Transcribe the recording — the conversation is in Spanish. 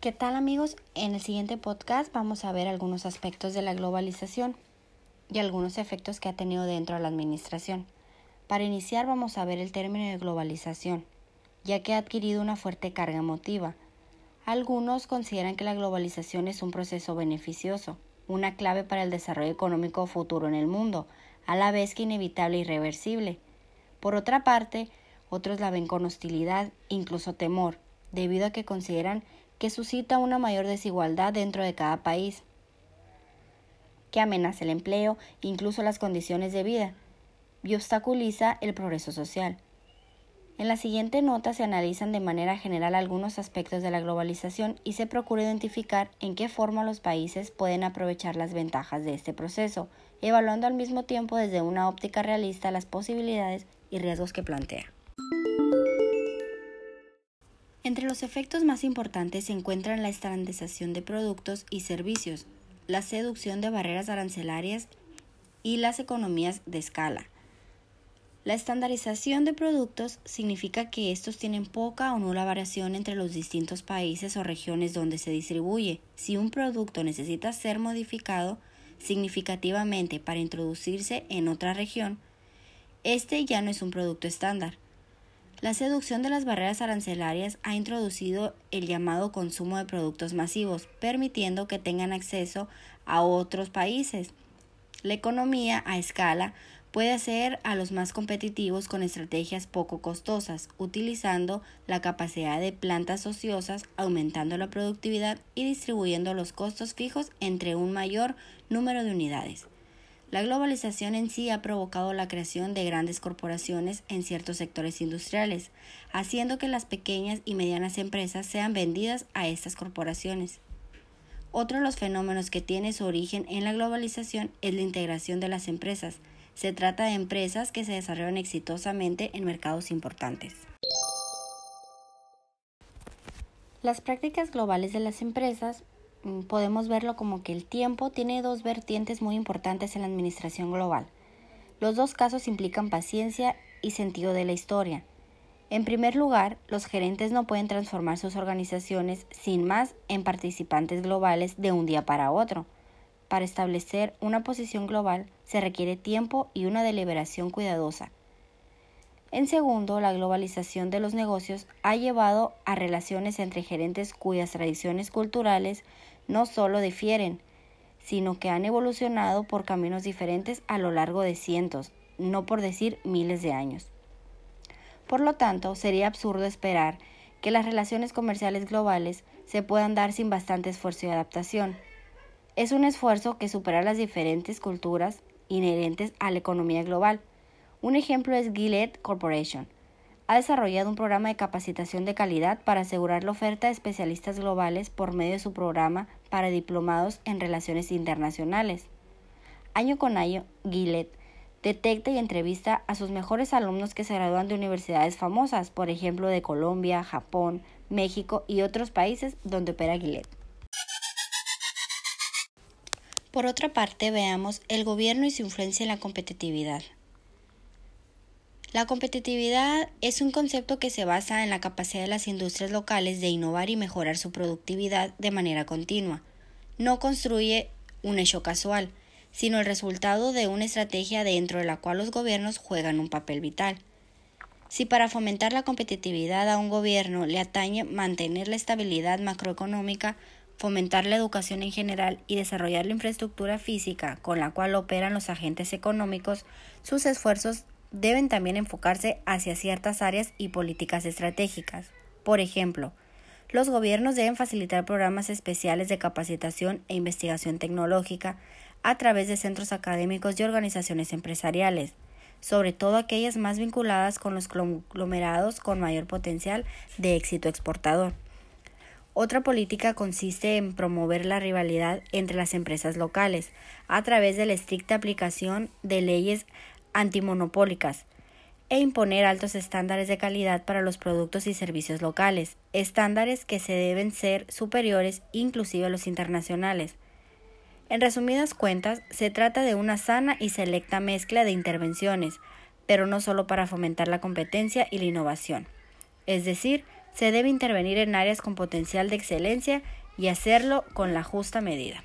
¿Qué tal amigos? En el siguiente podcast vamos a ver algunos aspectos de la globalización y algunos efectos que ha tenido dentro de la administración. Para iniciar vamos a ver el término de globalización, ya que ha adquirido una fuerte carga emotiva. Algunos consideran que la globalización es un proceso beneficioso, una clave para el desarrollo económico futuro en el mundo, a la vez que inevitable e irreversible. Por otra parte, otros la ven con hostilidad, incluso temor, debido a que consideran que suscita una mayor desigualdad dentro de cada país, que amenaza el empleo, incluso las condiciones de vida, y obstaculiza el progreso social. En la siguiente nota se analizan de manera general algunos aspectos de la globalización y se procura identificar en qué forma los países pueden aprovechar las ventajas de este proceso, evaluando al mismo tiempo desde una óptica realista las posibilidades y riesgos que plantea. Entre los efectos más importantes se encuentran la estandarización de productos y servicios, la seducción de barreras arancelarias y las economías de escala. La estandarización de productos significa que estos tienen poca o nula variación entre los distintos países o regiones donde se distribuye. Si un producto necesita ser modificado significativamente para introducirse en otra región, este ya no es un producto estándar. La seducción de las barreras arancelarias ha introducido el llamado consumo de productos masivos, permitiendo que tengan acceso a otros países. La economía a escala puede hacer a los más competitivos con estrategias poco costosas, utilizando la capacidad de plantas ociosas, aumentando la productividad y distribuyendo los costos fijos entre un mayor número de unidades. La globalización en sí ha provocado la creación de grandes corporaciones en ciertos sectores industriales, haciendo que las pequeñas y medianas empresas sean vendidas a estas corporaciones. Otro de los fenómenos que tiene su origen en la globalización es la integración de las empresas, se trata de empresas que se desarrollan exitosamente en mercados importantes. Las prácticas globales de las empresas podemos verlo como que el tiempo tiene dos vertientes muy importantes en la administración global. Los dos casos implican paciencia y sentido de la historia. En primer lugar, los gerentes no pueden transformar sus organizaciones sin más en participantes globales de un día para otro. Para establecer una posición global se requiere tiempo y una deliberación cuidadosa. En segundo, la globalización de los negocios ha llevado a relaciones entre gerentes cuyas tradiciones culturales no solo difieren, sino que han evolucionado por caminos diferentes a lo largo de cientos, no por decir miles de años. Por lo tanto, sería absurdo esperar que las relaciones comerciales globales se puedan dar sin bastante esfuerzo y adaptación. Es un esfuerzo que supera las diferentes culturas inherentes a la economía global. Un ejemplo es Gillette Corporation. Ha desarrollado un programa de capacitación de calidad para asegurar la oferta de especialistas globales por medio de su programa para diplomados en relaciones internacionales. Año con año, Gillette detecta y entrevista a sus mejores alumnos que se gradúan de universidades famosas, por ejemplo de Colombia, Japón, México y otros países donde opera Gillette. Por otra parte, veamos el gobierno y su influencia en la competitividad. La competitividad es un concepto que se basa en la capacidad de las industrias locales de innovar y mejorar su productividad de manera continua. No construye un hecho casual, sino el resultado de una estrategia dentro de la cual los gobiernos juegan un papel vital. Si para fomentar la competitividad a un gobierno le atañe mantener la estabilidad macroeconómica, fomentar la educación en general y desarrollar la infraestructura física con la cual operan los agentes económicos, sus esfuerzos deben también enfocarse hacia ciertas áreas y políticas estratégicas. Por ejemplo, los gobiernos deben facilitar programas especiales de capacitación e investigación tecnológica a través de centros académicos y organizaciones empresariales, sobre todo aquellas más vinculadas con los conglomerados con mayor potencial de éxito exportador. Otra política consiste en promover la rivalidad entre las empresas locales a través de la estricta aplicación de leyes antimonopólicas e imponer altos estándares de calidad para los productos y servicios locales, estándares que se deben ser superiores inclusive a los internacionales. En resumidas cuentas, se trata de una sana y selecta mezcla de intervenciones, pero no solo para fomentar la competencia y la innovación, es decir, se debe intervenir en áreas con potencial de excelencia y hacerlo con la justa medida.